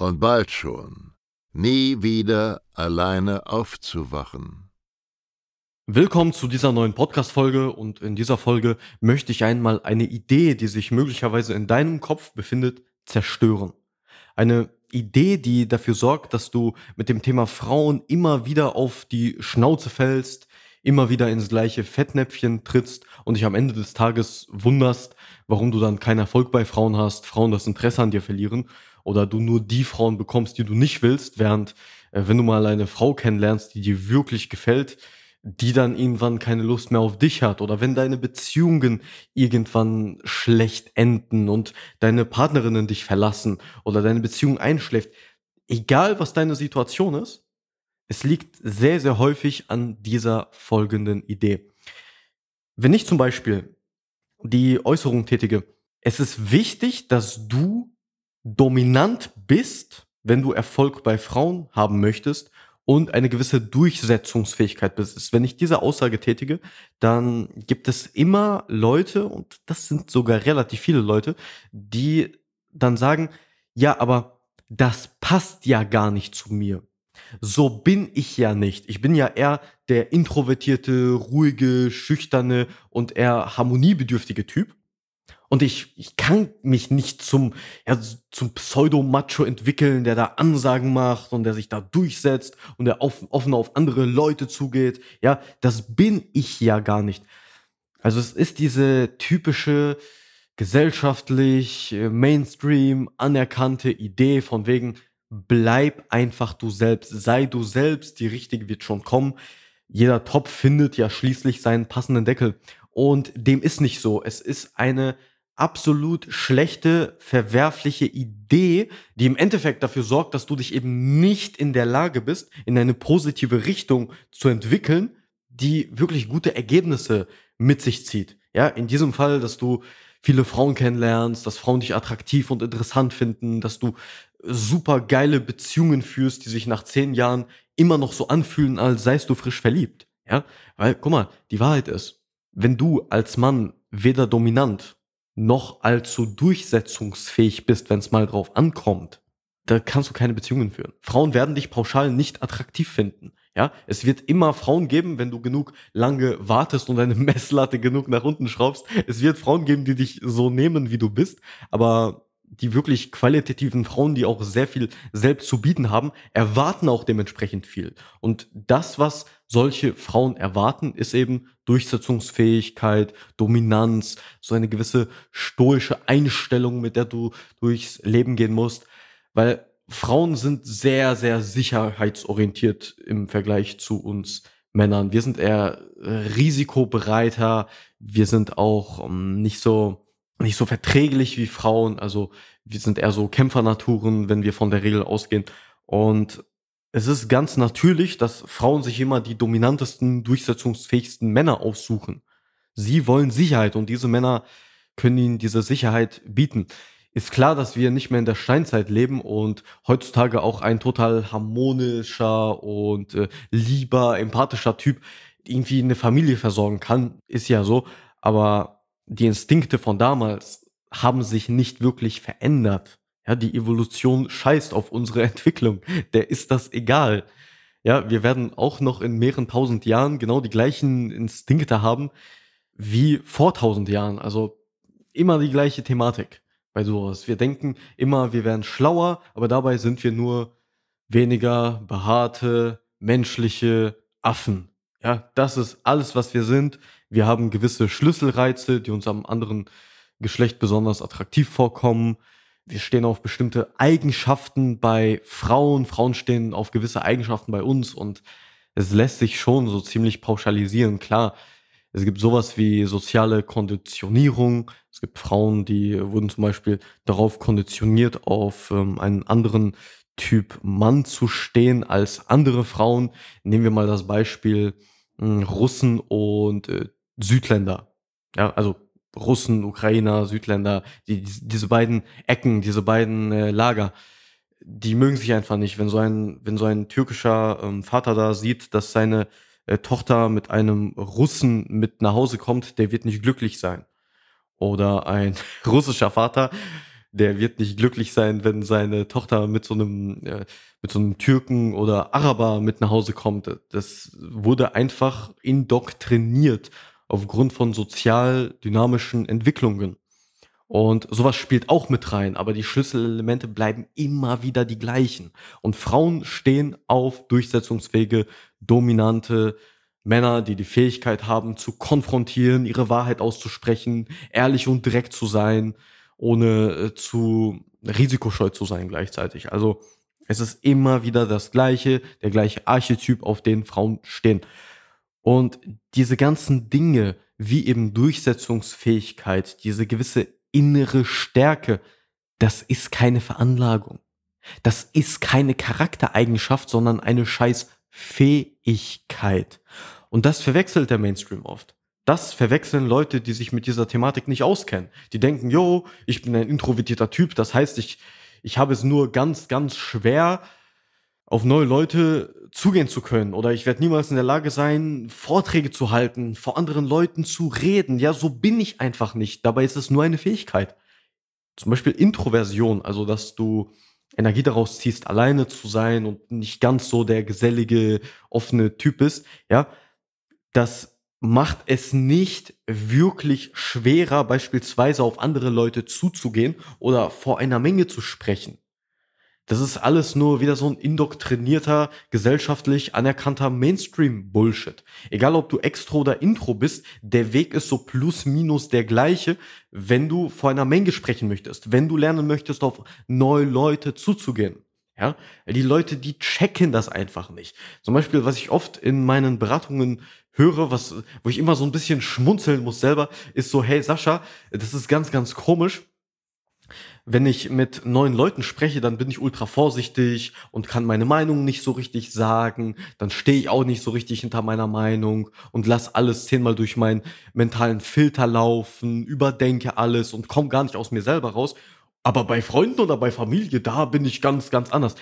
und bald schon nie wieder alleine aufzuwachen. Willkommen zu dieser neuen Podcast-Folge und in dieser Folge möchte ich einmal eine Idee, die sich möglicherweise in deinem Kopf befindet, zerstören. Eine Idee, die dafür sorgt, dass du mit dem Thema Frauen immer wieder auf die Schnauze fällst, immer wieder ins gleiche Fettnäpfchen trittst und dich am Ende des Tages wunderst, warum du dann keinen Erfolg bei Frauen hast, Frauen das Interesse an dir verlieren oder du nur die Frauen bekommst, die du nicht willst, während äh, wenn du mal eine Frau kennenlernst, die dir wirklich gefällt, die dann irgendwann keine Lust mehr auf dich hat oder wenn deine Beziehungen irgendwann schlecht enden und deine Partnerinnen dich verlassen oder deine Beziehung einschläft, egal was deine Situation ist, es liegt sehr, sehr häufig an dieser folgenden Idee. Wenn ich zum Beispiel die Äußerung tätige, es ist wichtig, dass du dominant bist, wenn du Erfolg bei Frauen haben möchtest und eine gewisse Durchsetzungsfähigkeit besitzt. Wenn ich diese Aussage tätige, dann gibt es immer Leute, und das sind sogar relativ viele Leute, die dann sagen, ja, aber das passt ja gar nicht zu mir. So bin ich ja nicht. Ich bin ja eher der introvertierte, ruhige, schüchterne und eher harmoniebedürftige Typ. Und ich, ich kann mich nicht zum, ja, zum Pseudo-Macho entwickeln, der da Ansagen macht und der sich da durchsetzt und der auf, offen auf andere Leute zugeht. Ja, das bin ich ja gar nicht. Also es ist diese typische gesellschaftlich, äh, Mainstream anerkannte Idee von wegen, bleib einfach du selbst, sei du selbst, die richtige wird schon kommen. Jeder Topf findet ja schließlich seinen passenden Deckel. Und dem ist nicht so. Es ist eine absolut schlechte, verwerfliche Idee, die im Endeffekt dafür sorgt, dass du dich eben nicht in der Lage bist, in eine positive Richtung zu entwickeln, die wirklich gute Ergebnisse mit sich zieht. Ja, in diesem Fall, dass du viele Frauen kennenlernst, dass Frauen dich attraktiv und interessant finden, dass du super geile Beziehungen führst, die sich nach zehn Jahren immer noch so anfühlen, als seist du frisch verliebt. Ja, weil, guck mal, die Wahrheit ist, wenn du als Mann weder dominant noch allzu durchsetzungsfähig bist, wenn es mal drauf ankommt, da kannst du keine Beziehungen führen. Frauen werden dich pauschal nicht attraktiv finden. Ja, es wird immer Frauen geben, wenn du genug lange wartest und deine Messlatte genug nach unten schraubst. Es wird Frauen geben, die dich so nehmen, wie du bist. Aber die wirklich qualitativen Frauen, die auch sehr viel selbst zu bieten haben, erwarten auch dementsprechend viel. Und das, was solche Frauen erwarten, ist eben Durchsetzungsfähigkeit, Dominanz, so eine gewisse stoische Einstellung, mit der du durchs Leben gehen musst. Weil Frauen sind sehr, sehr sicherheitsorientiert im Vergleich zu uns Männern. Wir sind eher risikobereiter, wir sind auch um, nicht so nicht so verträglich wie Frauen. Also wir sind eher so Kämpfernaturen, wenn wir von der Regel ausgehen. Und es ist ganz natürlich, dass Frauen sich immer die dominantesten, durchsetzungsfähigsten Männer aussuchen. Sie wollen Sicherheit und diese Männer können ihnen diese Sicherheit bieten. Ist klar, dass wir nicht mehr in der Steinzeit leben und heutzutage auch ein total harmonischer und äh, lieber, empathischer Typ irgendwie eine Familie versorgen kann, ist ja so. Aber die Instinkte von damals haben sich nicht wirklich verändert. Ja, die Evolution scheißt auf unsere Entwicklung. Der ist das egal. Ja, wir werden auch noch in mehreren tausend Jahren genau die gleichen Instinkte haben wie vor tausend Jahren. Also immer die gleiche Thematik bei sowas. Wir denken immer, wir wären schlauer, aber dabei sind wir nur weniger behaarte, menschliche Affen. Ja, das ist alles, was wir sind. Wir haben gewisse Schlüsselreize, die uns am anderen Geschlecht besonders attraktiv vorkommen. Wir stehen auf bestimmte Eigenschaften bei Frauen. Frauen stehen auf gewisse Eigenschaften bei uns und es lässt sich schon so ziemlich pauschalisieren. Klar, es gibt sowas wie soziale Konditionierung. Es gibt Frauen, die wurden zum Beispiel darauf konditioniert, auf ähm, einen anderen Typ Mann zu stehen als andere Frauen. Nehmen wir mal das Beispiel äh, Russen und äh, Südländer. Ja, also Russen, Ukrainer, Südländer, die, diese beiden Ecken, diese beiden äh, Lager, die mögen sich einfach nicht. Wenn so ein, wenn so ein türkischer ähm, Vater da sieht, dass seine äh, Tochter mit einem Russen mit nach Hause kommt, der wird nicht glücklich sein. Oder ein russischer Vater, der wird nicht glücklich sein, wenn seine Tochter mit so einem, äh, mit so einem Türken oder Araber mit nach Hause kommt. Das wurde einfach indoktriniert aufgrund von sozial dynamischen Entwicklungen. Und sowas spielt auch mit rein, aber die Schlüsselelemente bleiben immer wieder die gleichen. Und Frauen stehen auf durchsetzungsfähige, dominante Männer, die die Fähigkeit haben zu konfrontieren, ihre Wahrheit auszusprechen, ehrlich und direkt zu sein, ohne äh, zu risikoscheu zu sein gleichzeitig. Also es ist immer wieder das gleiche, der gleiche Archetyp, auf den Frauen stehen. Und diese ganzen Dinge, wie eben Durchsetzungsfähigkeit, diese gewisse innere Stärke, das ist keine Veranlagung. Das ist keine Charaktereigenschaft, sondern eine scheiß Fähigkeit. Und das verwechselt der Mainstream oft. Das verwechseln Leute, die sich mit dieser Thematik nicht auskennen. Die denken, yo, ich bin ein introvertierter Typ, das heißt, ich, ich habe es nur ganz, ganz schwer, auf neue Leute zugehen zu können oder ich werde niemals in der Lage sein, Vorträge zu halten, vor anderen Leuten zu reden. Ja, so bin ich einfach nicht. Dabei ist es nur eine Fähigkeit. Zum Beispiel Introversion, also dass du Energie daraus ziehst, alleine zu sein und nicht ganz so der gesellige, offene Typ bist. Ja, das macht es nicht wirklich schwerer, beispielsweise auf andere Leute zuzugehen oder vor einer Menge zu sprechen. Das ist alles nur wieder so ein indoktrinierter, gesellschaftlich anerkannter Mainstream-Bullshit. Egal ob du Extro oder Intro bist, der Weg ist so plus minus der gleiche, wenn du vor einer Menge sprechen möchtest, wenn du lernen möchtest, auf neue Leute zuzugehen. Ja, die Leute, die checken das einfach nicht. Zum Beispiel, was ich oft in meinen Beratungen höre, was, wo ich immer so ein bisschen schmunzeln muss selber, ist so, hey Sascha, das ist ganz, ganz komisch wenn ich mit neuen Leuten spreche, dann bin ich ultra vorsichtig und kann meine Meinung nicht so richtig sagen. Dann stehe ich auch nicht so richtig hinter meiner Meinung und lass alles zehnmal durch meinen mentalen Filter laufen, überdenke alles und komme gar nicht aus mir selber raus. Aber bei Freunden oder bei Familie, da bin ich ganz, ganz anders.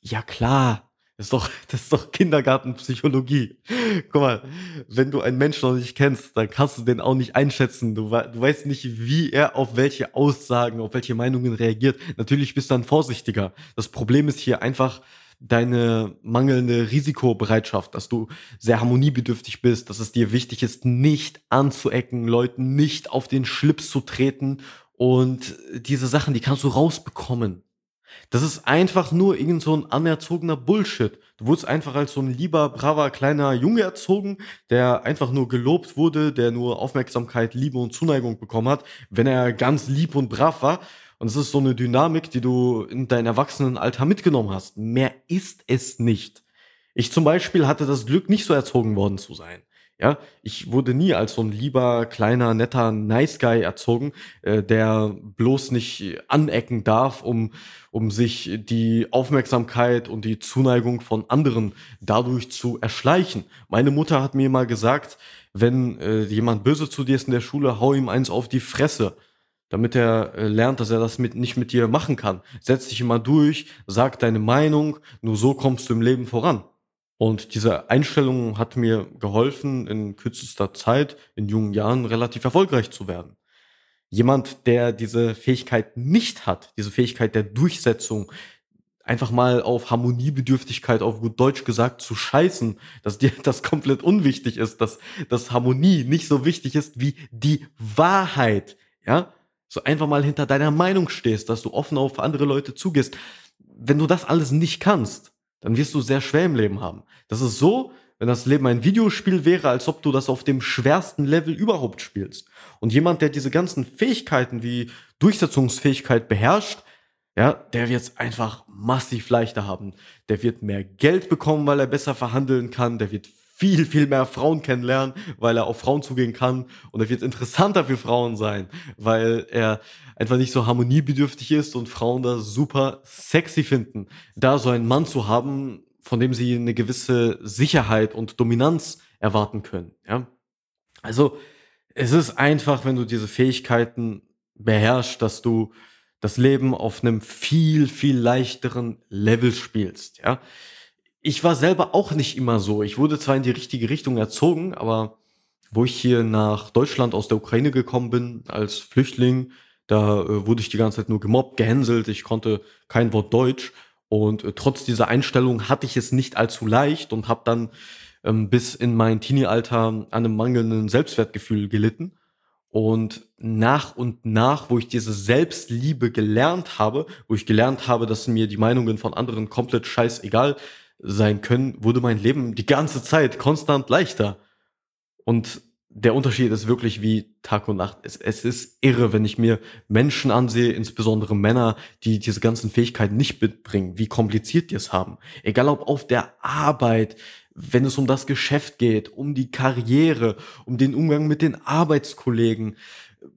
Ja klar, das ist doch, das ist doch Kindergartenpsychologie. Guck mal, wenn du einen Menschen noch nicht kennst, dann kannst du den auch nicht einschätzen. Du, du weißt nicht, wie er auf welche Aussagen, auf welche Meinungen reagiert. Natürlich bist du dann vorsichtiger. Das Problem ist hier einfach deine mangelnde Risikobereitschaft, dass du sehr harmoniebedürftig bist, dass es dir wichtig ist, nicht anzuecken, Leuten nicht auf den Schlips zu treten und diese Sachen, die kannst du rausbekommen. Das ist einfach nur irgend so ein anerzogener Bullshit. Du wurdest einfach als so ein lieber, braver, kleiner Junge erzogen, der einfach nur gelobt wurde, der nur Aufmerksamkeit, Liebe und Zuneigung bekommen hat, wenn er ganz lieb und brav war. Und es ist so eine Dynamik, die du in dein Erwachsenenalter mitgenommen hast. Mehr ist es nicht. Ich zum Beispiel hatte das Glück, nicht so erzogen worden zu sein. Ja, ich wurde nie als so ein lieber, kleiner, netter Nice Guy erzogen, äh, der bloß nicht anecken darf, um, um sich die Aufmerksamkeit und die Zuneigung von anderen dadurch zu erschleichen. Meine Mutter hat mir mal gesagt, wenn äh, jemand böse zu dir ist in der Schule, hau ihm eins auf die Fresse damit er äh, lernt, dass er das mit, nicht mit dir machen kann. Setz dich immer durch, sag deine Meinung, nur so kommst du im Leben voran. Und diese Einstellung hat mir geholfen, in kürzester Zeit, in jungen Jahren relativ erfolgreich zu werden. Jemand, der diese Fähigkeit nicht hat, diese Fähigkeit der Durchsetzung, einfach mal auf Harmoniebedürftigkeit, auf gut Deutsch gesagt, zu scheißen, dass dir das komplett unwichtig ist, dass, dass Harmonie nicht so wichtig ist wie die Wahrheit, ja? So einfach mal hinter deiner Meinung stehst, dass du offen auf andere Leute zugehst. Wenn du das alles nicht kannst, dann wirst du sehr schwer im Leben haben. Das ist so, wenn das Leben ein Videospiel wäre, als ob du das auf dem schwersten Level überhaupt spielst. Und jemand, der diese ganzen Fähigkeiten wie Durchsetzungsfähigkeit beherrscht, ja, der wird es einfach massiv leichter haben. Der wird mehr Geld bekommen, weil er besser verhandeln kann. Der wird viel, viel mehr Frauen kennenlernen, weil er auf Frauen zugehen kann. Und er wird interessanter für Frauen sein, weil er einfach nicht so harmoniebedürftig ist und Frauen das super sexy finden. Da so einen Mann zu haben, von dem sie eine gewisse Sicherheit und Dominanz erwarten können. Ja? Also es ist einfach, wenn du diese Fähigkeiten beherrschst, dass du das Leben auf einem viel, viel leichteren Level spielst. Ja? Ich war selber auch nicht immer so. Ich wurde zwar in die richtige Richtung erzogen, aber wo ich hier nach Deutschland aus der Ukraine gekommen bin als Flüchtling, da äh, wurde ich die ganze Zeit nur gemobbt, gehänselt, ich konnte kein Wort Deutsch und äh, trotz dieser Einstellung hatte ich es nicht allzu leicht und habe dann ähm, bis in mein Teenie-Alter an einem mangelnden Selbstwertgefühl gelitten. Und nach und nach, wo ich diese Selbstliebe gelernt habe, wo ich gelernt habe, dass mir die Meinungen von anderen komplett scheißegal sein können, wurde mein Leben die ganze Zeit konstant leichter. Und der Unterschied ist wirklich wie Tag und Nacht. Es, es ist irre, wenn ich mir Menschen ansehe, insbesondere Männer, die diese ganzen Fähigkeiten nicht mitbringen, wie kompliziert die es haben. Egal ob auf der Arbeit, wenn es um das Geschäft geht, um die Karriere, um den Umgang mit den Arbeitskollegen,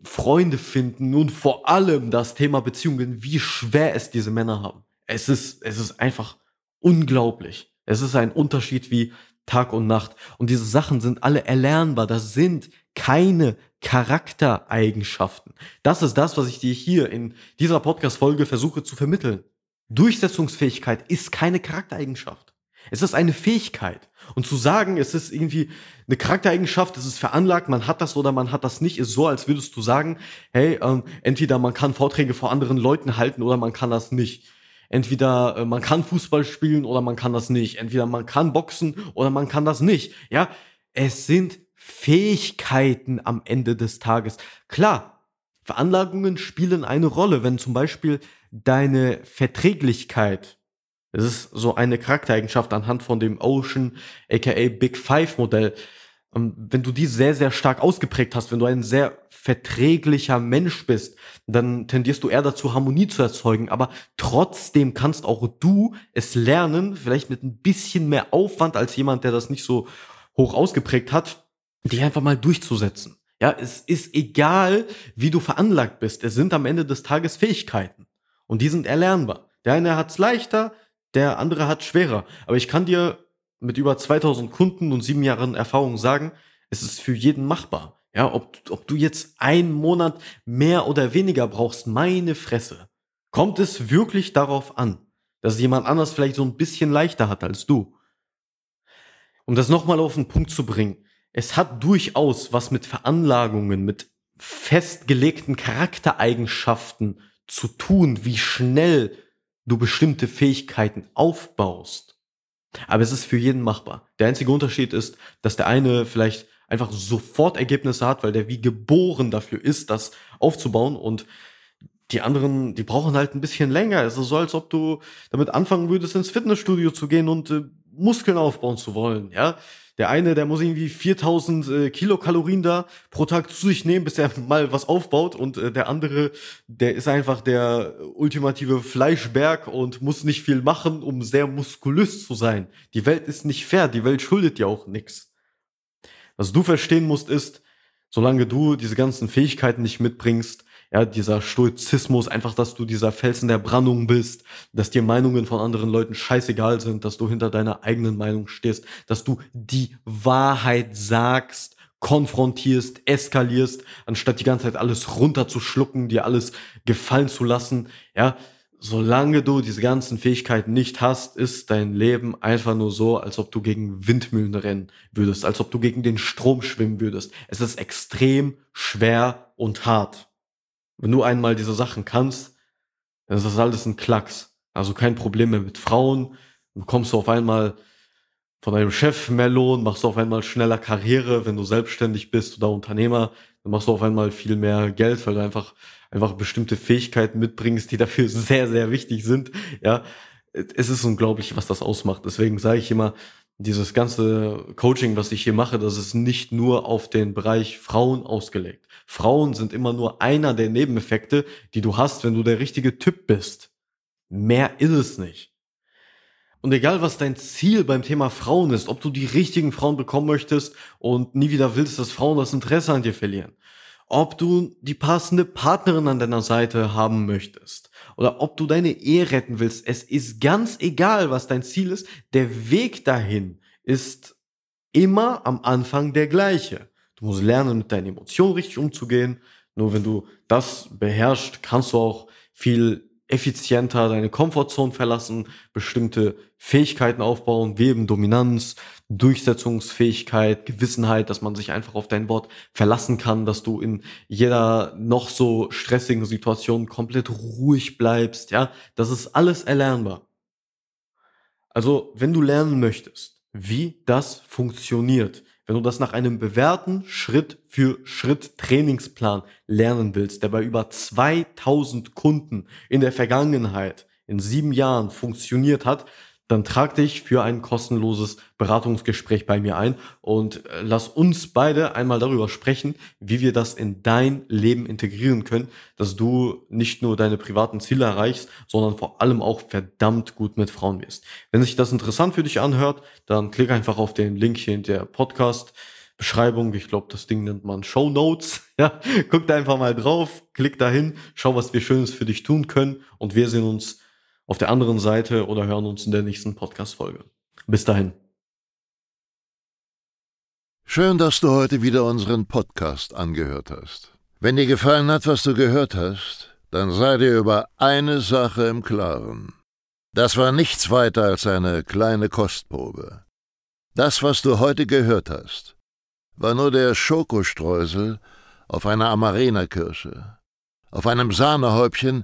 Freunde finden und vor allem das Thema Beziehungen, wie schwer es diese Männer haben. Es ist, es ist einfach unglaublich. Es ist ein Unterschied wie Tag und Nacht. Und diese Sachen sind alle erlernbar. Das sind keine Charaktereigenschaften. Das ist das, was ich dir hier in dieser Podcast-Folge versuche zu vermitteln. Durchsetzungsfähigkeit ist keine Charaktereigenschaft. Es ist eine Fähigkeit. Und zu sagen, es ist irgendwie eine Charaktereigenschaft, es ist veranlagt, man hat das oder man hat das nicht, ist so, als würdest du sagen, hey, ähm, entweder man kann Vorträge vor anderen Leuten halten oder man kann das nicht entweder äh, man kann Fußball spielen oder man kann das nicht. Entweder man kann boxen oder man kann das nicht. Ja, es sind Fähigkeiten am Ende des Tages. Klar, Veranlagungen spielen eine Rolle, wenn zum Beispiel deine Verträglichkeit, das ist so eine Charaktereigenschaft anhand von dem Ocean, aka Big Five Modell, wenn du die sehr, sehr stark ausgeprägt hast, wenn du ein sehr verträglicher Mensch bist, dann tendierst du eher dazu, Harmonie zu erzeugen. Aber trotzdem kannst auch du es lernen, vielleicht mit ein bisschen mehr Aufwand als jemand, der das nicht so hoch ausgeprägt hat, dich einfach mal durchzusetzen. Ja, es ist egal, wie du veranlagt bist. Es sind am Ende des Tages Fähigkeiten. Und die sind erlernbar. Der eine hat es leichter, der andere hat schwerer. Aber ich kann dir mit über 2000 Kunden und sieben Jahren Erfahrung sagen, es ist für jeden machbar. Ja, ob, ob du jetzt einen Monat mehr oder weniger brauchst, meine Fresse. Kommt es wirklich darauf an, dass jemand anders vielleicht so ein bisschen leichter hat als du? Um das nochmal auf den Punkt zu bringen, es hat durchaus was mit Veranlagungen, mit festgelegten Charaktereigenschaften zu tun, wie schnell du bestimmte Fähigkeiten aufbaust. Aber es ist für jeden machbar. Der einzige Unterschied ist, dass der eine vielleicht einfach sofort Ergebnisse hat, weil der wie geboren dafür ist, das aufzubauen und die anderen, die brauchen halt ein bisschen länger. Es ist so, als ob du damit anfangen würdest, ins Fitnessstudio zu gehen und äh, Muskeln aufbauen zu wollen, ja. Der eine, der muss irgendwie 4000 äh, Kilokalorien da pro Tag zu sich nehmen, bis er mal was aufbaut. Und äh, der andere, der ist einfach der ultimative Fleischberg und muss nicht viel machen, um sehr muskulös zu sein. Die Welt ist nicht fair, die Welt schuldet dir auch nichts. Was du verstehen musst, ist, solange du diese ganzen Fähigkeiten nicht mitbringst, ja, dieser Stoizismus, einfach, dass du dieser Felsen der Brandung bist, dass dir Meinungen von anderen Leuten scheißegal sind, dass du hinter deiner eigenen Meinung stehst, dass du die Wahrheit sagst, konfrontierst, eskalierst, anstatt die ganze Zeit alles runterzuschlucken, dir alles gefallen zu lassen, ja, solange du diese ganzen Fähigkeiten nicht hast, ist dein Leben einfach nur so, als ob du gegen Windmühlen rennen würdest, als ob du gegen den Strom schwimmen würdest. Es ist extrem schwer und hart. Wenn du einmal diese Sachen kannst, dann ist das alles ein Klacks. Also kein Problem mehr mit Frauen. Dann kommst du auf einmal von deinem Chef mehr Lohn, machst du auf einmal schneller Karriere, wenn du selbstständig bist oder Unternehmer, dann machst du auf einmal viel mehr Geld, weil du einfach, einfach bestimmte Fähigkeiten mitbringst, die dafür sehr, sehr wichtig sind. Ja, es ist unglaublich, was das ausmacht. Deswegen sage ich immer, dieses ganze Coaching, was ich hier mache, das ist nicht nur auf den Bereich Frauen ausgelegt. Frauen sind immer nur einer der Nebeneffekte, die du hast, wenn du der richtige Typ bist. Mehr ist es nicht. Und egal, was dein Ziel beim Thema Frauen ist, ob du die richtigen Frauen bekommen möchtest und nie wieder willst, dass Frauen das Interesse an dir verlieren, ob du die passende Partnerin an deiner Seite haben möchtest oder ob du deine Ehe retten willst. Es ist ganz egal, was dein Ziel ist. Der Weg dahin ist immer am Anfang der gleiche. Du musst lernen, mit deinen Emotionen richtig umzugehen. Nur wenn du das beherrschst, kannst du auch viel effizienter deine Komfortzone verlassen, bestimmte Fähigkeiten aufbauen, wie eben Dominanz, Durchsetzungsfähigkeit, Gewissenheit, dass man sich einfach auf dein Wort verlassen kann, dass du in jeder noch so stressigen Situation komplett ruhig bleibst, ja, das ist alles erlernbar. Also, wenn du lernen möchtest, wie das funktioniert, wenn du das nach einem bewährten Schritt für Schritt Trainingsplan lernen willst, der bei über 2000 Kunden in der Vergangenheit in sieben Jahren funktioniert hat, dann trag dich für ein kostenloses Beratungsgespräch bei mir ein und äh, lass uns beide einmal darüber sprechen, wie wir das in dein Leben integrieren können, dass du nicht nur deine privaten Ziele erreichst, sondern vor allem auch verdammt gut mit Frauen wirst. Wenn sich das interessant für dich anhört, dann klick einfach auf den Link hier in der Podcast. Beschreibung, ich glaube, das Ding nennt man Show Notes. Ja, guck da einfach mal drauf, klick dahin, schau, was wir Schönes für dich tun können und wir sehen uns auf der anderen Seite oder hören uns in der nächsten Podcast-Folge. Bis dahin. Schön, dass du heute wieder unseren Podcast angehört hast. Wenn dir gefallen hat, was du gehört hast, dann sei dir über eine Sache im Klaren. Das war nichts weiter als eine kleine Kostprobe. Das, was du heute gehört hast, war nur der Schokostreusel auf einer Amarena-Kirsche, auf einem Sahnehäubchen